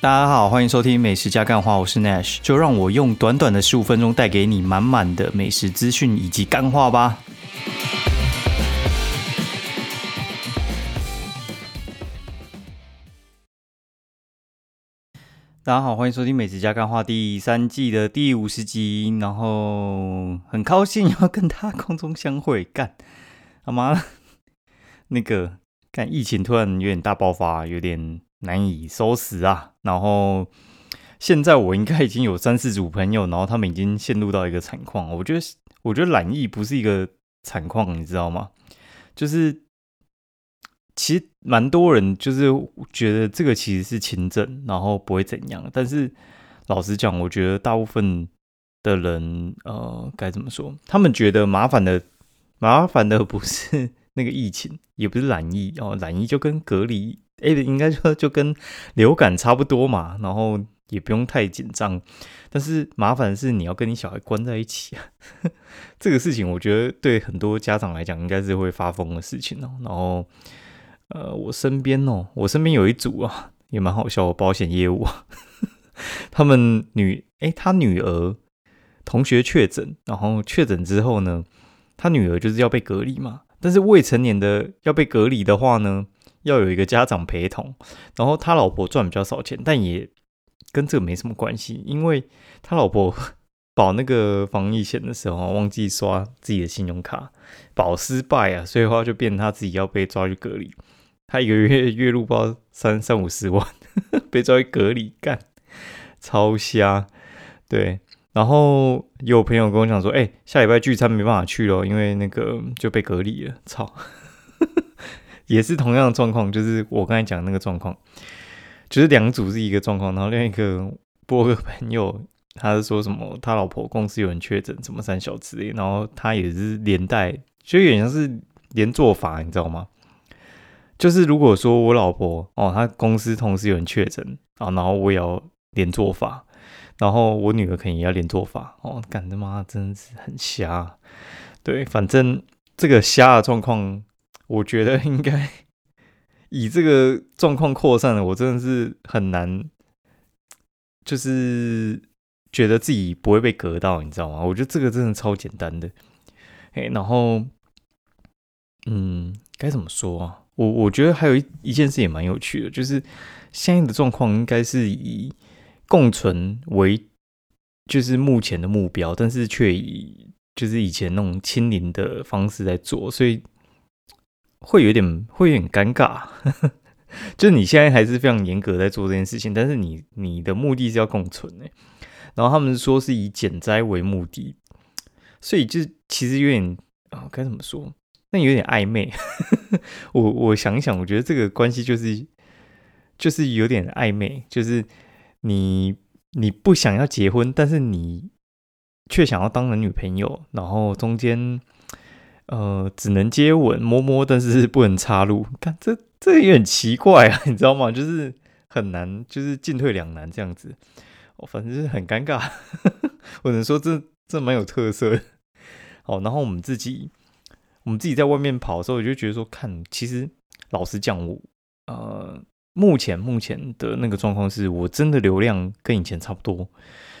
大家好，欢迎收听美食加干话，我是 Nash，就让我用短短的十五分钟带给你满满的美食资讯以及干话吧。大家好，欢迎收听美食加干话第三季的第五十集，然后很高兴要跟大家空中相会，干，好吗？那个干疫情突然有点大爆发，有点。难以收拾啊！然后现在我应该已经有三四组朋友，然后他们已经陷入到一个惨况。我觉得，我觉得懒疫不是一个惨况，你知道吗？就是其实蛮多人就是觉得这个其实是轻症，然后不会怎样。但是老实讲，我觉得大部分的人，呃，该怎么说？他们觉得麻烦的，麻烦的不是 那个疫情，也不是懒疫哦，懒疫就跟隔离。哎，应该说就跟流感差不多嘛，然后也不用太紧张。但是麻烦的是，你要跟你小孩关在一起啊，这个事情我觉得对很多家长来讲，应该是会发疯的事情哦。然后，呃，我身边哦，我身边有一组啊，也蛮好笑，保险业务，他们女哎，他女儿同学确诊，然后确诊之后呢，他女儿就是要被隔离嘛。但是未成年的要被隔离的话呢？要有一个家长陪同，然后他老婆赚比较少钱，但也跟这个没什么关系，因为他老婆保那个防疫险的时候忘记刷自己的信用卡，保失败啊，所以话就变他自己要被抓去隔离，他一个月月入包三三五十万，被抓去隔离干，超瞎，对，然后有朋友跟我讲说，哎，下礼拜聚餐没办法去了，因为那个就被隔离了，操。也是同样的状况，就是我刚才讲那个状况，就是两组是一个状况，然后另一个波哥朋友，他是说什么他老婆公司有人确诊，什么三小之类，然后他也是连带，就有点像是连做法，你知道吗？就是如果说我老婆哦，她公司同时有人确诊啊，然后我也要连做法，然后我女儿肯定也要连做法哦，干他妈真的是很瞎，对，反正这个瞎的状况。我觉得应该以这个状况扩散了，我真的是很难，就是觉得自己不会被隔到，你知道吗？我觉得这个真的超简单的。哎，然后，嗯，该怎么说啊？我我觉得还有一一件事也蛮有趣的，就是现在的状况应该是以共存为就是目前的目标，但是却以就是以前那种清零的方式在做，所以。会有点会有点尴尬，就是你现在还是非常严格在做这件事情，但是你你的目的是要共存诶，然后他们说是以减灾为目的，所以就其实有点啊该怎么说？那有点暧昧。我我想一想，我觉得这个关系就是就是有点暧昧，就是你你不想要结婚，但是你却想要当人女朋友，然后中间。呃，只能接吻摸摸，但是不能插入。看这这也很奇怪啊，你知道吗？就是很难，就是进退两难这样子。哦，反正就是很尴尬。我能说这这蛮有特色的。好，然后我们自己我们自己在外面跑的时候，我就觉得说，看，其实老实讲，我呃，目前目前的那个状况是我真的流量跟以前差不多，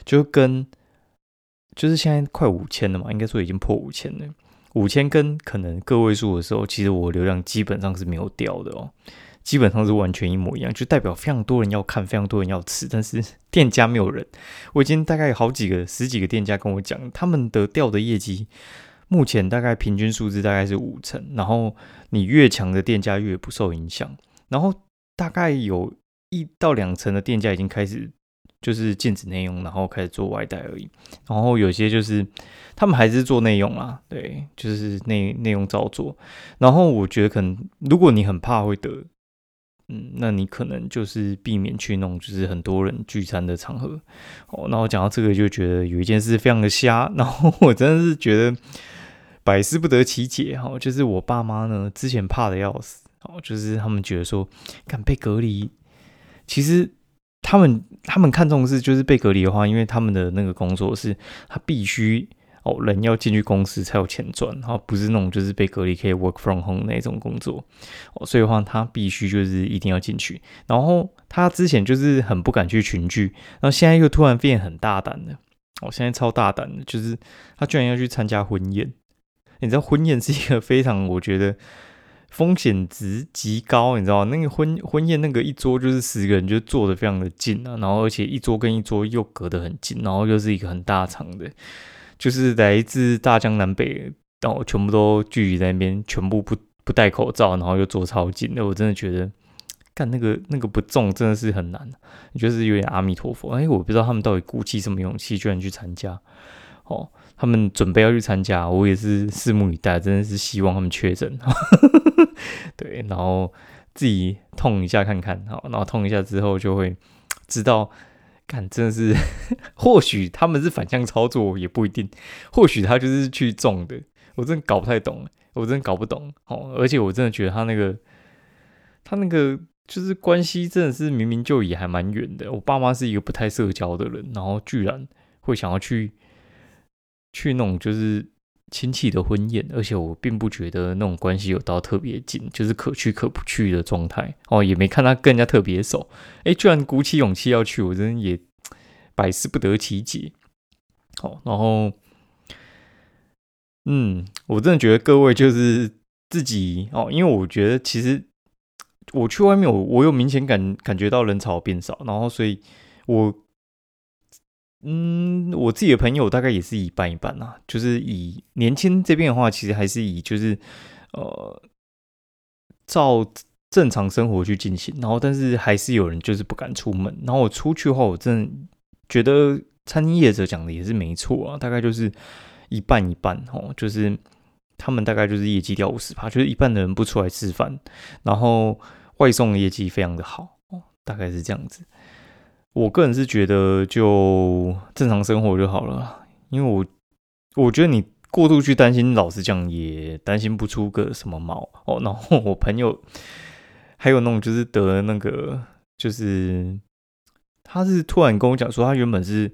就跟就是现在快五千了嘛，应该说已经破五千了。五千跟可能个位数的时候，其实我流量基本上是没有掉的哦，基本上是完全一模一样，就代表非常多人要看，非常多人要吃，但是 店家没有人。我已经大概有好几个、十几个店家跟我讲，他们的掉的业绩，目前大概平均数字大概是五成，然后你越强的店家越不受影响，然后大概有一到两成的店家已经开始。就是禁止内用，然后开始做外带而已。然后有些就是他们还是做内用啦，对，就是内内容照做。然后我觉得可能如果你很怕会得，嗯，那你可能就是避免去弄就是很多人聚餐的场合。哦，那我讲到这个就觉得有一件事非常的瞎，然后我真的是觉得百思不得其解哈。就是我爸妈呢之前怕的要死，哦，就是他们觉得说敢被隔离，其实。他们他们看重的是，就是被隔离的话，因为他们的那个工作是，他必须哦人要进去公司才有钱赚，然后不是那种就是被隔离可以 work from home 那种工作哦，所以的话他必须就是一定要进去。然后他之前就是很不敢去群聚，然后现在又突然变很大胆了。哦，现在超大胆的，就是他居然要去参加婚宴。你知道婚宴是一个非常，我觉得风险值极高。你知道那个婚婚宴那个一桌就是十个人，就坐的非常的近啊，然后而且一桌跟一桌又隔得很近，然后又是一个很大场的，就是来自大江南北，然后全部都聚集在那边，全部不不戴口罩，然后又坐超近。那我真的觉得。干那个那个不中真的是很难，就是有点阿弥陀佛。哎，我不知道他们到底鼓起什么勇气，居然去参加。哦，他们准备要去参加，我也是拭目以待。真的是希望他们确诊，对，然后自己痛一下看看，好，然后痛一下之后就会知道，看真的是，或许他们是反向操作，也不一定。或许他就是去中的，我真的搞不太懂，我真的搞不懂。哦，而且我真的觉得他那个，他那个。就是关系真的是明明就也还蛮远的。我爸妈是一个不太社交的人，然后居然会想要去去那种就是亲戚的婚宴，而且我并不觉得那种关系有到特别近，就是可去可不去的状态。哦，也没看他跟人家特别熟，哎，居然鼓起勇气要去，我真的也百思不得其解。好，然后嗯，我真的觉得各位就是自己哦，因为我觉得其实。我去外面，我我有明显感感觉到人潮变少，然后所以，我，嗯，我自己的朋友大概也是一半一半啊，就是以年轻这边的话，其实还是以就是呃，照正常生活去进行，然后但是还是有人就是不敢出门，然后我出去的话，我真的觉得餐饮业者讲的也是没错啊，大概就是一半一半哦，就是他们大概就是业绩掉五十趴，就是一半的人不出来吃饭，然后。外送的业绩非常的好哦，大概是这样子。我个人是觉得就正常生活就好了，因为我我觉得你过度去担心，老实讲也担心不出个什么毛哦。然后我朋友还有那种就是得那个，就是他是突然跟我讲说，他原本是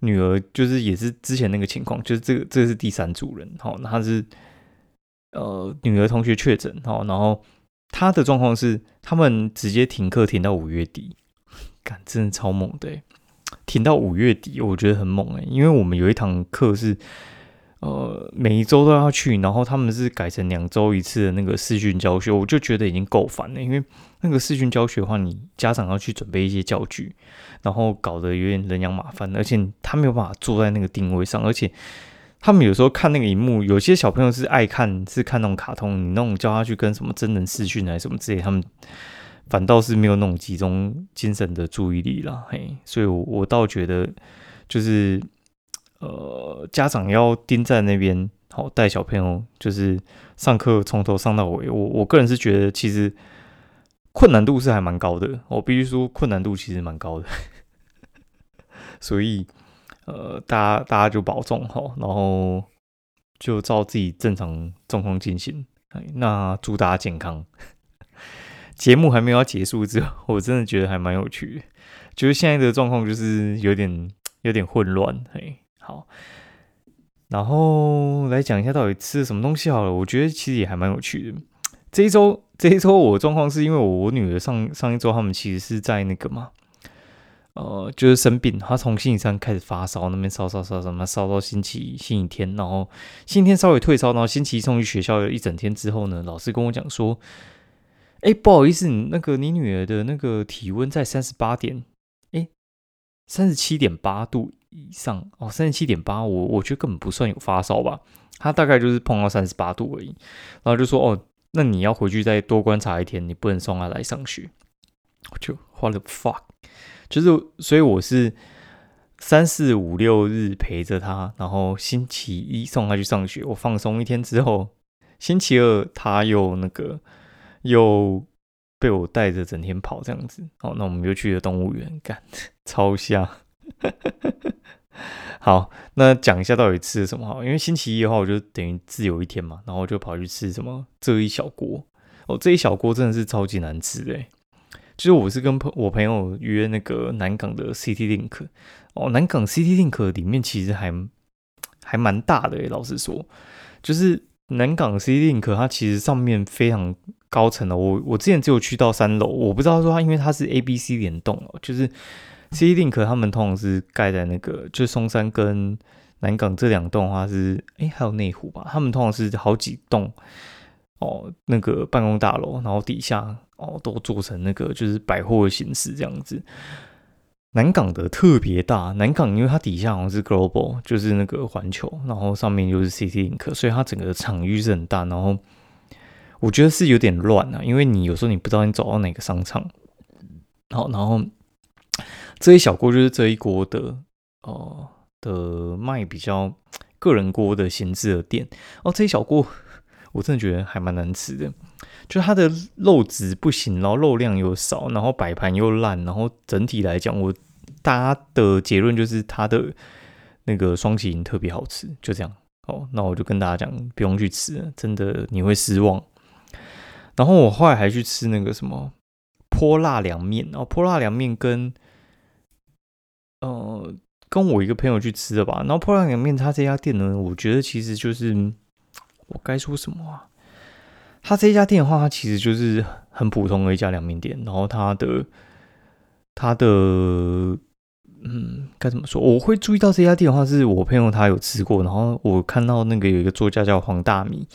女儿，就是也是之前那个情况，就是这个这是第三组人，好，他是呃女儿同学确诊，好，然后。他的状况是，他们直接停课停到五月底，感真的超猛的，停到五月底，我觉得很猛哎，因为我们有一堂课是，呃，每一周都要去，然后他们是改成两周一次的那个视讯教学，我就觉得已经够烦了，因为那个视讯教学的话，你家长要去准备一些教具，然后搞得有点人仰马翻，而且他没有办法坐在那个定位上，而且。他们有时候看那个荧幕，有些小朋友是爱看，是看那种卡通。你那种叫他去跟什么真人视讯还是什么之类，他们反倒是没有那种集中精神的注意力了。嘿，所以，我我倒觉得，就是呃，家长要盯在那边，好带小朋友，就是上课从头上到尾。我我个人是觉得，其实困难度是还蛮高的。我必须说，困难度其实蛮高的。所以。呃，大家大家就保重哈，然后就照自己正常状况进行。那祝大家健康。节目还没有要结束之后，我真的觉得还蛮有趣的。就是现在的状况就是有点 有点混乱。嘿，好，然后来讲一下到底吃了什么东西好了。我觉得其实也还蛮有趣的。这一周这一周我的状况是因为我女儿上上一周他们其实是在那个嘛。呃，就是生病，她从星期三开始发烧，那边烧烧烧什么，烧到星期星期天，然后星期天稍微退烧，然后星期一送去学校一整天之后呢，老师跟我讲说，哎，不好意思，那个你女儿的那个体温在三十八点，哎，三十七点八度以上哦，三十七点八，我我觉得根本不算有发烧吧，他大概就是碰到三十八度而已，然后就说，哦，那你要回去再多观察一天，你不能送他来上学，我就 what the fuck。就是，所以我是三四五六日陪着他，然后星期一送他去上学，我放松一天之后，星期二他又那个又被我带着整天跑这样子。好，那我们就去了动物园，干超吓。好，那讲一下到底吃了什么好，因为星期一的话，我就等于自由一天嘛，然后我就跑去吃什么这一小锅。哦，这一小锅真的是超级难吃的。就是我是跟朋我朋友约那个南港的 City Link 哦，南港 City Link 里面其实还还蛮大的诶，老实说，就是南港 City Link 它其实上面非常高层的，我我之前只有去到三楼，我不知道说它，因为它是 A、B、C 联动哦，就是 C Link 他们通常是盖在那个，就松山跟南港这两栋的话是，哎，还有内湖吧，他们通常是好几栋哦，那个办公大楼，然后底下哦都做成那个就是百货的形式这样子。南港的特别大，南港因为它底下好像是 Global，就是那个环球，然后上面就是 City Link，所以它整个场域是很大。然后我觉得是有点乱啊，因为你有时候你不知道你走到哪个商场。好，然后这一小锅就是这一锅的哦的卖比较个人锅的闲置的店哦，这一小锅我真的觉得还蛮难吃的。就它的肉质不行，然后肉量又少，然后摆盘又烂，然后整体来讲，我大家的结论就是它的那个双喜特别好吃，就这样。哦，那我就跟大家讲，不用去吃，真的你会失望。然后我后来还去吃那个什么泼辣凉面，然后泼辣凉面跟呃跟我一个朋友去吃的吧。然后泼辣凉面，他这家店呢，我觉得其实就是我该说什么啊？他这家店的话，它其实就是很普通的一家凉面店。然后它的，它的，嗯，该怎么说？我会注意到这家店的话，是我朋友他有吃过。然后我看到那个有一个作家叫黄大米，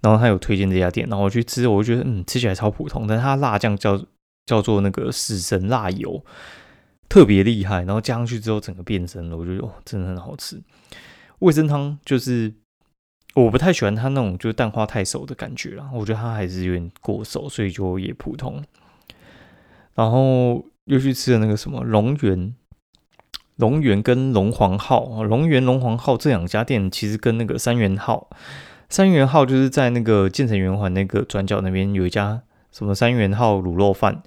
然后他有推荐这家店，然后我去吃，我就觉得嗯，吃起来超普通。但是它辣酱叫叫做那个死神辣油，特别厉害。然后加上去之后，整个变身了，我觉得哦，真的很好吃。味噌汤就是。我不太喜欢它那种就是蛋花太熟的感觉了，我觉得它还是有点过熟，所以就也普通。然后又去吃了那个什么龙源，龙源跟龙皇号，龙源龙皇号这两家店其实跟那个三元号，三元号就是在那个建成圆环那个转角那边有一家什么三元号卤肉饭，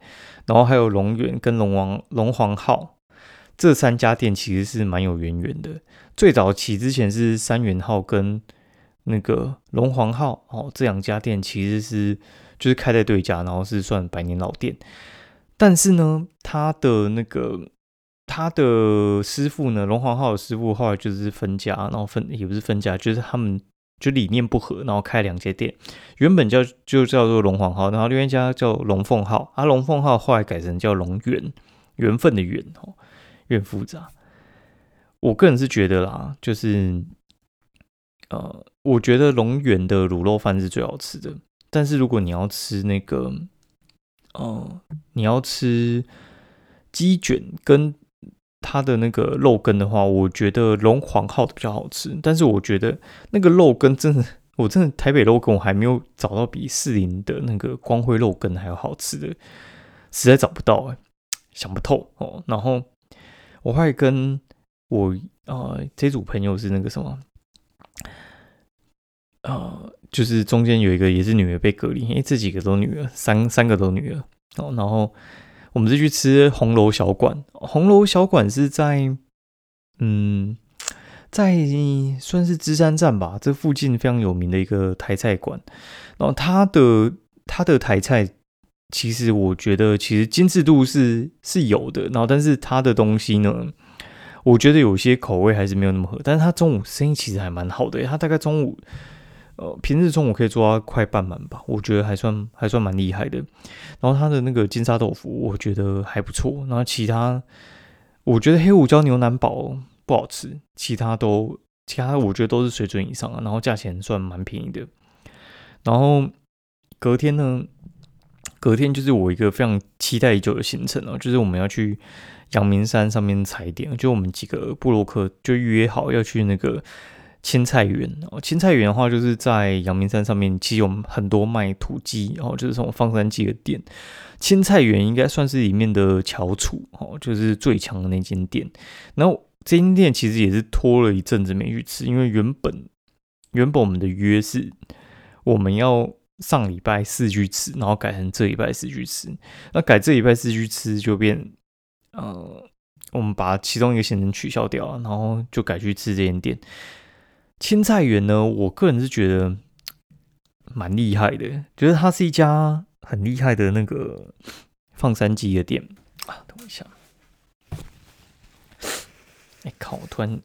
然后还有龙源跟龙王龙皇号这三家店其实是蛮有渊源的。最早起之前是三元号跟那个龙皇号哦，这两家店其实是就是开在对家，然后是算百年老店。但是呢，他的那个他的师傅呢，龙皇号的师傅后来就是分家，然后分也不是分家，就是他们就理念不合，然后开两家店。原本叫就叫做龙皇号，然后另外一家叫龙凤号。啊，龙凤号后来改成叫龙缘，缘分的缘哦，有点复杂。我个人是觉得啦，就是呃。我觉得龙源的卤肉饭是最好吃的，但是如果你要吃那个，哦，你要吃鸡卷跟它的那个肉羹的话，我觉得龙皇号的比较好吃。但是我觉得那个肉羹真的，我真的台北肉羹我还没有找到比士林的那个光辉肉羹还要好吃的，实在找不到哎，想不透哦。然后我会跟我啊这组朋友是那个什么。呃，就是中间有一个也是女儿被隔离，因为这几个都女儿，三三个都女儿哦。然后我们是去吃红楼小馆，红楼小馆是在嗯，在算是芝山站吧，这附近非常有名的一个台菜馆。然后它的它的台菜，其实我觉得其实精致度是是有的，然后但是它的东西呢，我觉得有些口味还是没有那么合。但是它中午生意其实还蛮好的，它大概中午。呃，平日中午可以做到快半满吧，我觉得还算还算蛮厉害的。然后它的那个金沙豆腐，我觉得还不错。然后其他，我觉得黑胡椒牛腩煲不好吃，其他都其他我觉得都是水准以上啊。然后价钱算蛮便宜的。然后隔天呢，隔天就是我一个非常期待已久的行程哦，就是我们要去阳明山上面踩点，就我们几个布洛克就约好要去那个。青菜园哦，青菜园的话，就是在阳明山上面，其实有很多卖土鸡哦，就是这种放山鸡的店。青菜园应该算是里面的翘楚哦，就是最强的那间店。然后这间店其实也是拖了一阵子没去吃，因为原本原本我们的约是我们要上礼拜四去吃，然后改成这礼拜四去吃。那改这礼拜四去吃，就变呃，我们把其中一个行程取消掉了，然后就改去吃这间店。青菜园呢我个人是觉得蛮厉害的觉得它是一家很厉害的那个放山鸡的店。啊等我一下。哎靠我突然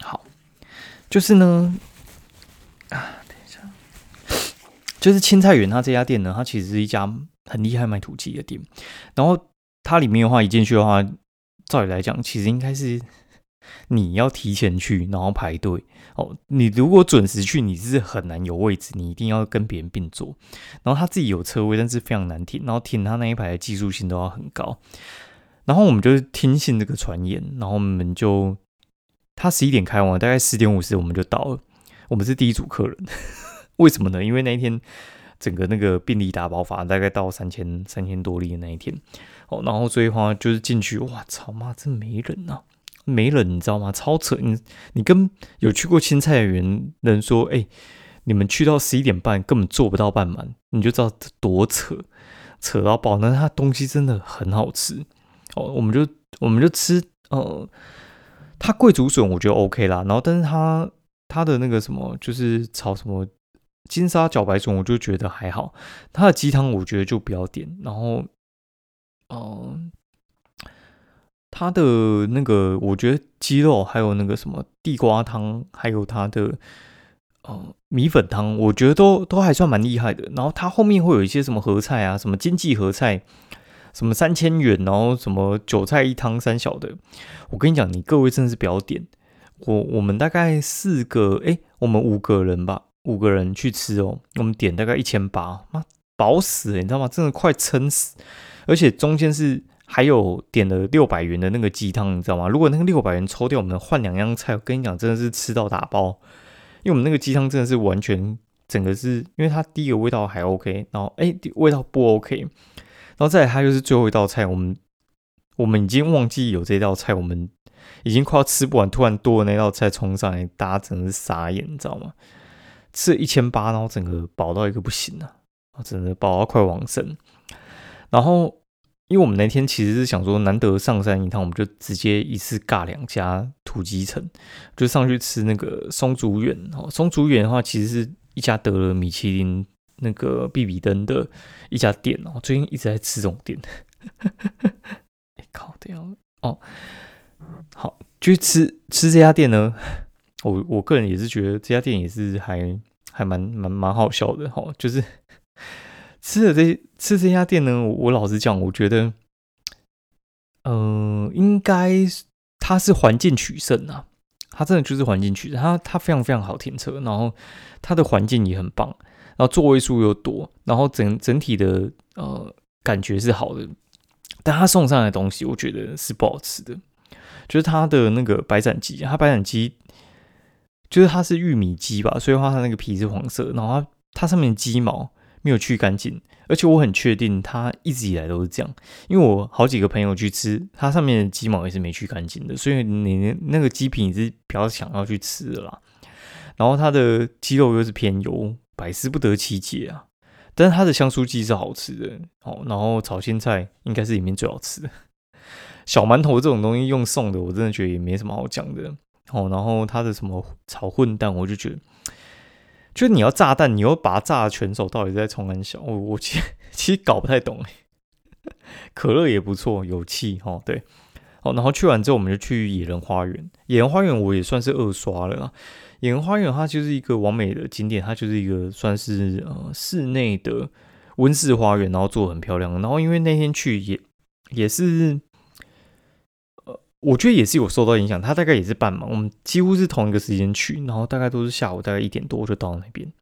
好就是呢就是青菜园，它这家店呢，它其实是一家很厉害卖土鸡的店。然后它里面的话，一进去的话，照理来讲，其实应该是你要提前去，然后排队哦。你如果准时去，你是很难有位置，你一定要跟别人并坐。然后他自己有车位，但是非常难停，然后停他那一排的技术性都要很高。然后我们就是听信这个传言，然后我们就他十一点开完，大概十点五十我们就到了。我们是第一组客人，为什么呢？因为那一天整个那个病例大爆发，大概到三千三千多例的那一天哦。然后所以话就是进去，哇操妈，真没人呐，没人，你知道吗？超扯！你你跟有去过青菜园人说，哎，你们去到十一点半根本做不到半满，你就知道多扯，扯到爆。但是它东西真的很好吃。哦，我们就我们就吃，呃，它贵竹笋我觉得 OK 啦，然后但是它它的那个什么就是炒什么金沙茭白笋，我就觉得还好，它的鸡汤我觉得就不要点，然后，嗯，它的那个我觉得鸡肉还有那个什么地瓜汤，还有它的呃米粉汤，我觉得都都还算蛮厉害的，然后它后面会有一些什么合菜啊，什么经济合菜。什么三千元，然后什么韭菜一汤三小的，我跟你讲，你各位真的是不要点。我我们大概四个，哎，我们五个人吧，五个人去吃哦，我们点大概一千八，妈饱死了，你知道吗？真的快撑死。而且中间是还有点了六百元的那个鸡汤，你知道吗？如果那个六百元抽掉，我们换两样菜，我跟你讲，真的是吃到打包。因为我们那个鸡汤真的是完全整个是因为它第一个味道还 OK，然后哎味道不 OK。然后再来，它就是最后一道菜。我们我们已经忘记有这道菜，我们已经快要吃不完，突然多的那道菜冲上来，大家真的是傻眼，你知道吗？吃一千八，然后整个饱到一个不行啊！啊，真的饱到快往生。然后，因为我们那天其实是想说，难得上山一趟，我们就直接一次尬两家土鸡城，就上去吃那个松竹园。哦，松竹园的话，其实是一家得了米其林。那个比比登的一家店哦，最近一直在吃这种店。哎 靠，这样哦，好，去吃吃这家店呢。我我个人也是觉得这家店也是还还蛮蛮蛮好笑的哈。就是吃了这吃这家店呢，我老实讲，我觉得，嗯，应该它是环境取胜啊。它真的就是环境取胜，它它非常非常好停车，然后它的环境也很棒。然后座位数又多，然后整整体的呃感觉是好的，但他送上来的东西我觉得是不好吃的，就是他的那个白斩鸡，他白斩鸡就是它是玉米鸡吧，所以话它那个皮是黄色，然后它它上面鸡毛没有去干净，而且我很确定它一直以来都是这样，因为我好几个朋友去吃，它上面的鸡毛也是没去干净的，所以你那个鸡皮你是比较想要去吃的啦，然后它的鸡肉又是偏油。百思不得其解啊！但是它的香酥鸡是好吃的哦，然后炒青菜应该是里面最好吃的。小馒头这种东西用送的，我真的觉得也没什么好讲的哦。然后他的什么炒混蛋，我就觉得，就你要炸弹，你要把它炸的全手，到底在冲很小。我我其实其实搞不太懂可乐也不错，有气哦，对。哦，然后去完之后，我们就去野人花园。野人花园我也算是二刷了。野人花园它就是一个完美的景点，它就是一个算是呃室内的温室花园，然后做的很漂亮。然后因为那天去也也是，我觉得也是有受到影响。它大概也是半忙，我们几乎是同一个时间去，然后大概都是下午大概一点多就到那边。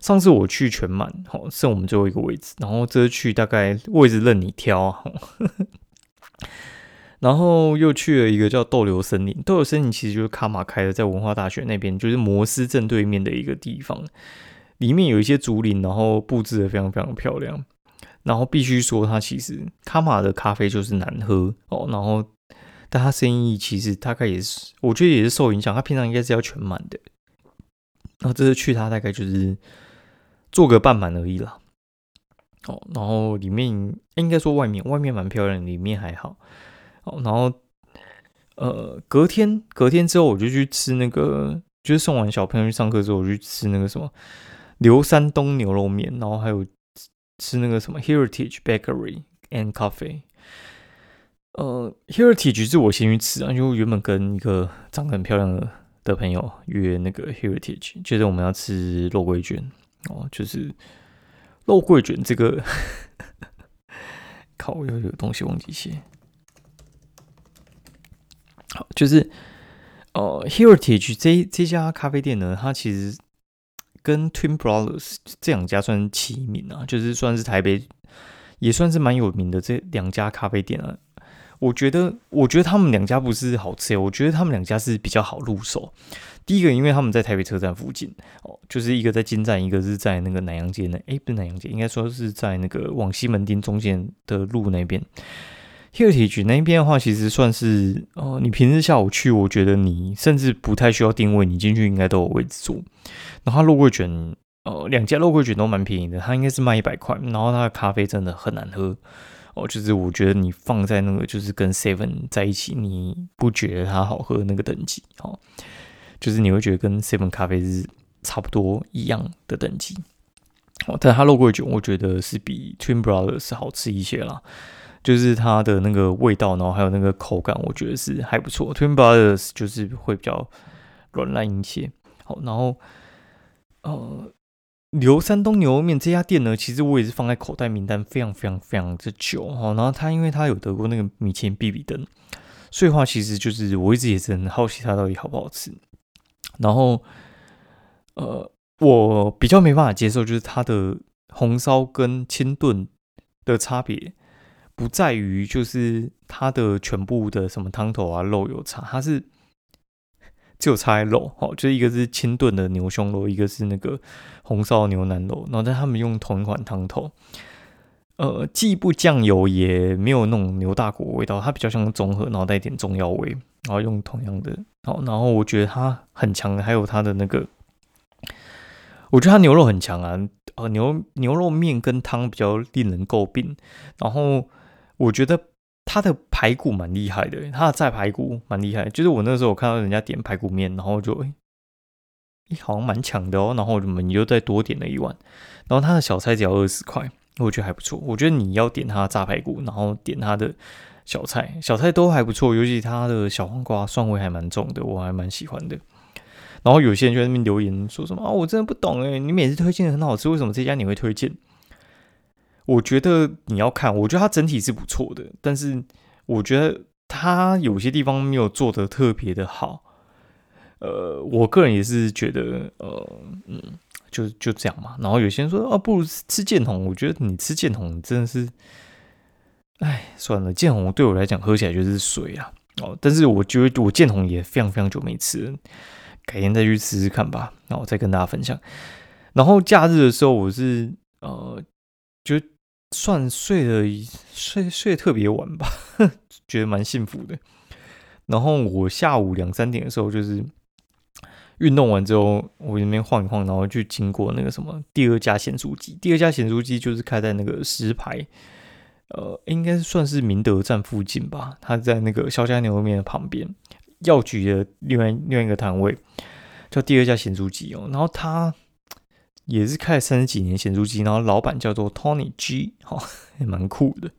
上次我去全满，好剩我们最后一个位置，然后这次去大概位置任你挑。然后又去了一个叫逗留森林，逗留森林其实就是卡马开的，在文化大学那边，就是摩斯正对面的一个地方，里面有一些竹林，然后布置的非常非常漂亮。然后必须说，它其实卡马的咖啡就是难喝哦。然后，但他生意其实大概也是，我觉得也是受影响。他平常应该是要全满的，然后这次去他大概就是做个半满而已啦。哦，然后里面应该说外面外面蛮漂亮，里面还好。哦然后，呃，隔天隔天之后，我就去吃那个，就是送完小朋友去上课之后，我就去吃那个什么刘山东牛肉面，然后还有吃那个什么 Heritage Bakery and Coffee。呃，Heritage 是我先去吃啊，因为原本跟一个长得很漂亮的的朋友约那个 Heritage，觉得我们要吃肉桂卷哦，就是肉桂卷这个，靠，又有东西忘记写。好，就是呃，Heritage 这这家咖啡店呢，它其实跟 Twin Brothers 这两家算齐名啊，就是算是台北也算是蛮有名的这两家咖啡店啊。我觉得，我觉得他们两家不是好吃，我觉得他们两家是比较好入手。第一个，因为他们在台北车站附近哦，就是一个在金站，一个是在那个南洋街那，哎，不是南洋街，应该说是在那个往西门町中间的路那边。Heritage 那边的话，其实算是哦，你平日下午去，我觉得你甚至不太需要定位，你进去应该都有位置坐。然后肉桂卷，呃，两家肉桂卷都蛮便宜的，它应该是卖一百块，然后它的咖啡真的很难喝。哦，就是我觉得你放在那个，就是跟 Seven 在一起，你不觉得它好喝那个等级，哦，就是你会觉得跟 Seven 咖啡是差不多一样的等级，哦，但它肉桂卷我觉得是比 Twin Brothers 好吃一些啦，就是它的那个味道，然后还有那个口感，我觉得是还不错。Twin Brothers 就是会比较软烂一些，好，然后呃。刘山东牛肉面这家店呢，其实我也是放在口袋名单非常非常非常之久哈。然后他因为他有得过那个米其林必比登，所以话其实就是我一直也是很好奇它到底好不好吃。然后呃，我比较没办法接受就是它的红烧跟清炖的差别，不在于就是它的全部的什么汤头啊肉有差，它是。只有差肉，哦，就是一个是清炖的牛胸肉，一个是那个红烧牛腩肉，然后但他们用同一款汤头，呃，既不酱油，也没有那种牛大骨味道，它比较像综合，然后带一点中药味，然后用同样的，好，然后我觉得它很强，还有它的那个，我觉得它牛肉很强啊，呃，牛牛肉面跟汤比较令人诟病，然后我觉得。他的排骨蛮厉害的，他的炸排骨蛮厉害。就是我那时候我看到人家点排骨面，然后就哎，好像蛮强的哦。然后我们又再多点了一碗。然后他的小菜只要二十块，我觉得还不错。我觉得你要点他的炸排骨，然后点他的小菜，小菜都还不错。尤其他的小黄瓜蒜味还蛮重的，我还蛮喜欢的。然后有些人就在那边留言说什么啊，我真的不懂哎，你每次推荐的很好吃，为什么这家你会推荐？我觉得你要看，我觉得它整体是不错的，但是我觉得它有些地方没有做的特别的好。呃，我个人也是觉得，呃，嗯，就就这样嘛。然后有些人说，啊，不如吃剑红。我觉得你吃剑红真的是，哎，算了，剑红对我来讲喝起来就是水啊。哦，但是我觉得我剑红也非常非常久没吃了，改天再去试试看吧。然后再跟大家分享。然后假日的时候，我是呃，就。算睡了睡睡特别晚吧，觉得蛮幸福的。然后我下午两三点的时候，就是运动完之后，我那边晃一晃，然后就经过那个什么第二家咸酥鸡。第二家咸酥鸡就是开在那个石牌，呃，应该算是明德站附近吧。它在那个肖家牛肉面的旁边，药局的另外另外一个摊位，叫第二家咸酥鸡哦。然后它。也是开了三十几年咸猪鸡，然后老板叫做 Tony G，哈，也蛮酷的。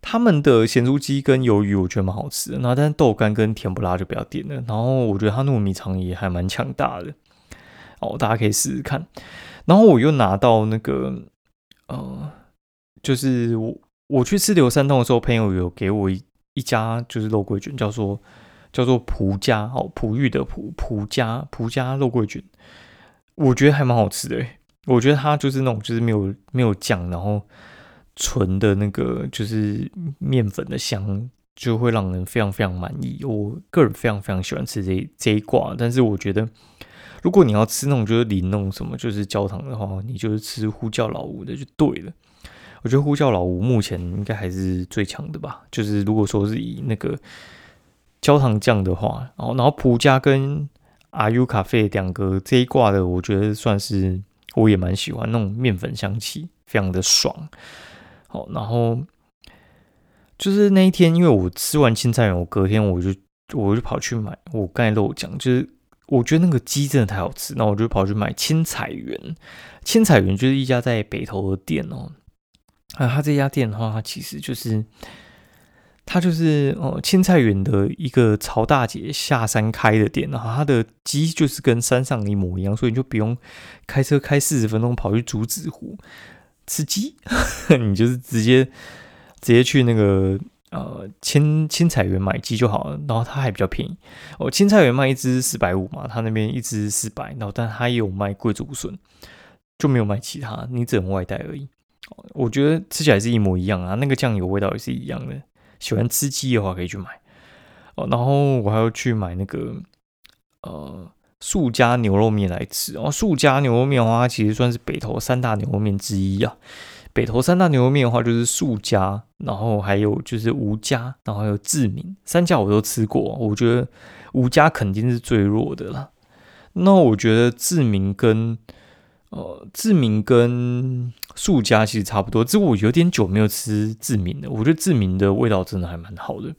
他们的咸猪鸡跟鱿鱼我觉得蛮好吃的，然后但是豆干跟甜不辣就不要点了。然后我觉得他糯米肠也还蛮强大的，哦，大家可以试试看。然后我又拿到那个，呃，就是我我去吃刘三通的时候，朋友有给我一一家就是肉桂卷，叫做叫做蒲家哦，蒲玉的蒲蒲家蒲家肉桂卷。我觉得还蛮好吃的，我觉得它就是那种就是没有没有酱，然后纯的那个就是面粉的香，就会让人非常非常满意。我个人非常非常喜欢吃这这一挂，但是我觉得如果你要吃那种就是淋那种什么就是焦糖的话，你就是吃呼叫老吴的就对了。我觉得呼叫老吴目前应该还是最强的吧，就是如果说是以那个焦糖酱的话，然后然后普加跟。阿 U 咖啡两个这一挂的，我觉得算是我也蛮喜欢那种面粉香气，非常的爽。好，然后就是那一天，因为我吃完青菜园，我隔天我就我就跑去买。我刚才漏讲，就是我觉得那个鸡真的太好吃，那我就跑去买青彩园。青彩园就是一家在北投的店哦。啊，他这家店的话，它其实就是。它就是哦青菜园的一个曹大姐下山开的店，然后它的鸡就是跟山上一模一样，所以你就不用开车开四十分钟跑去竹子湖吃鸡，你就是直接直接去那个呃青青菜园买鸡就好了，然后它还比较便宜哦。青菜园卖一只四百五嘛，他那边一只四百，然后但他也有卖贵竹笋，就没有卖其他，你只能外带而已。我觉得吃起来是一模一样啊，那个酱油味道也是一样的。喜欢吃鸡的话可以去买哦，然后我还要去买那个呃素家牛肉面来吃哦。素家牛肉面的话，其实算是北投三大牛肉面之一啊。北投三大牛肉面的话，就是素家，然后还有就是吴家，然后还有志明三家我都吃过，我觉得吴家肯定是最弱的了。那我觉得志明跟呃，志明跟素家其实差不多，只是我有点久没有吃志明了。我觉得志明的味道真的还蛮好的。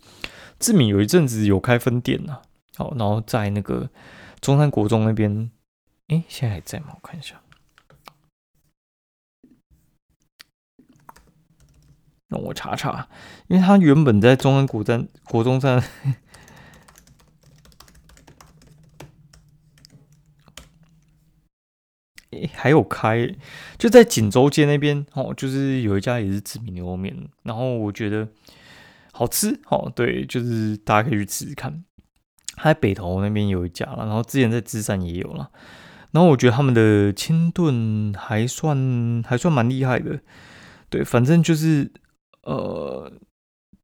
志明有一阵子有开分店呐，好，然后在那个中山国中那边，哎，现在还在吗？我看一下，让我查查，因为他原本在中山国站国中站。还有开，就在锦州街那边哦，就是有一家也是知名牛肉面，然后我觉得好吃哦，对，就是大家可以去吃吃看。他在北投那边有一家了，然后之前在芝山也有了，然后我觉得他们的清炖还算还算蛮厉害的，对，反正就是呃，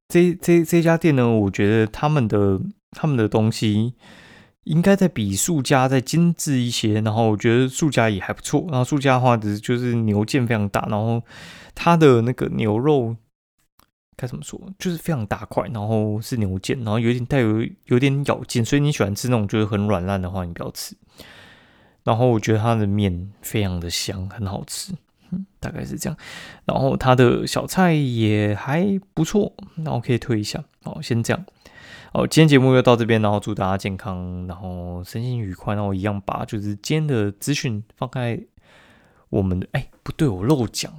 这这这家店呢，我觉得他们的他们的东西。应该在比素家再精致一些，然后我觉得素家也还不错。然后素家的话，只是就是牛腱非常大，然后它的那个牛肉该怎么说，就是非常大块，然后是牛腱，然后有点带有有点咬劲，所以你喜欢吃那种就是很软烂的话，你不要吃。然后我觉得它的面非常的香，很好吃，大概是这样。然后它的小菜也还不错，那我可以推一下。好，先这样。哦，今天节目就到这边，然后祝大家健康，然后身心愉快。然后一样把就是今天的资讯放在我们的哎，不对，我漏讲，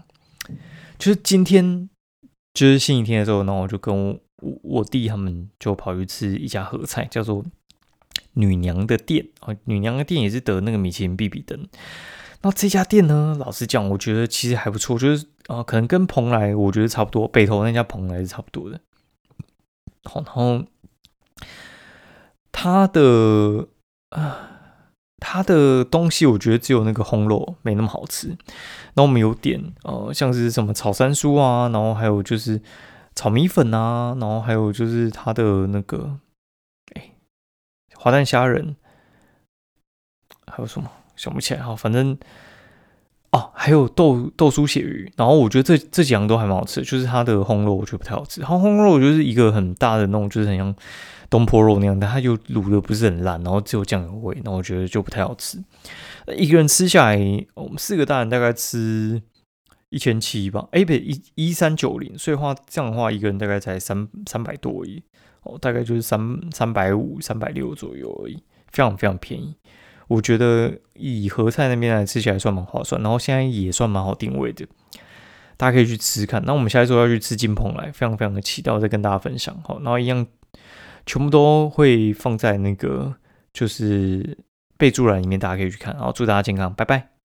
就是今天就是星期天的时候，然后我就跟我我弟他们就跑去吃一家合菜，叫做女娘的店哦，女娘的店也是得那个米其林必比登。那这家店呢，老实讲，我觉得其实还不错，就是啊，可能跟蓬莱我觉得差不多，北投那家蓬莱是差不多的。好，然后。它的啊，它的东西我觉得只有那个红肉没那么好吃。然后我们有点呃，像是什么炒三叔啊，然后还有就是炒米粉啊，然后还有就是它的那个哎，滑蛋虾仁，还有什么想不起来哈，反正哦，还有豆豆酥鳕鱼。然后我觉得这这几样都还蛮好吃，就是它的红肉我觉得不太好吃。然后红肉就是一个很大的那种，就是很像。东坡肉那样，但它又卤的不是很烂，然后只有酱油味，那我觉得就不太好吃。一个人吃下来，我们四个大人大概吃一千七吧，哎，不一一三九零，所以话这样的话，一个人大概才三三百多而已，哦，大概就是三三百五、三百六左右而已，非常非常便宜。我觉得以和菜那边来吃起来算蛮划算，然后现在也算蛮好定位的，大家可以去吃看。那我们下一周要去吃金鹏来，非常非常的期待，再跟大家分享。好，然后一样。全部都会放在那个就是备注栏里面，大家可以去看。然后祝大家健康，拜拜。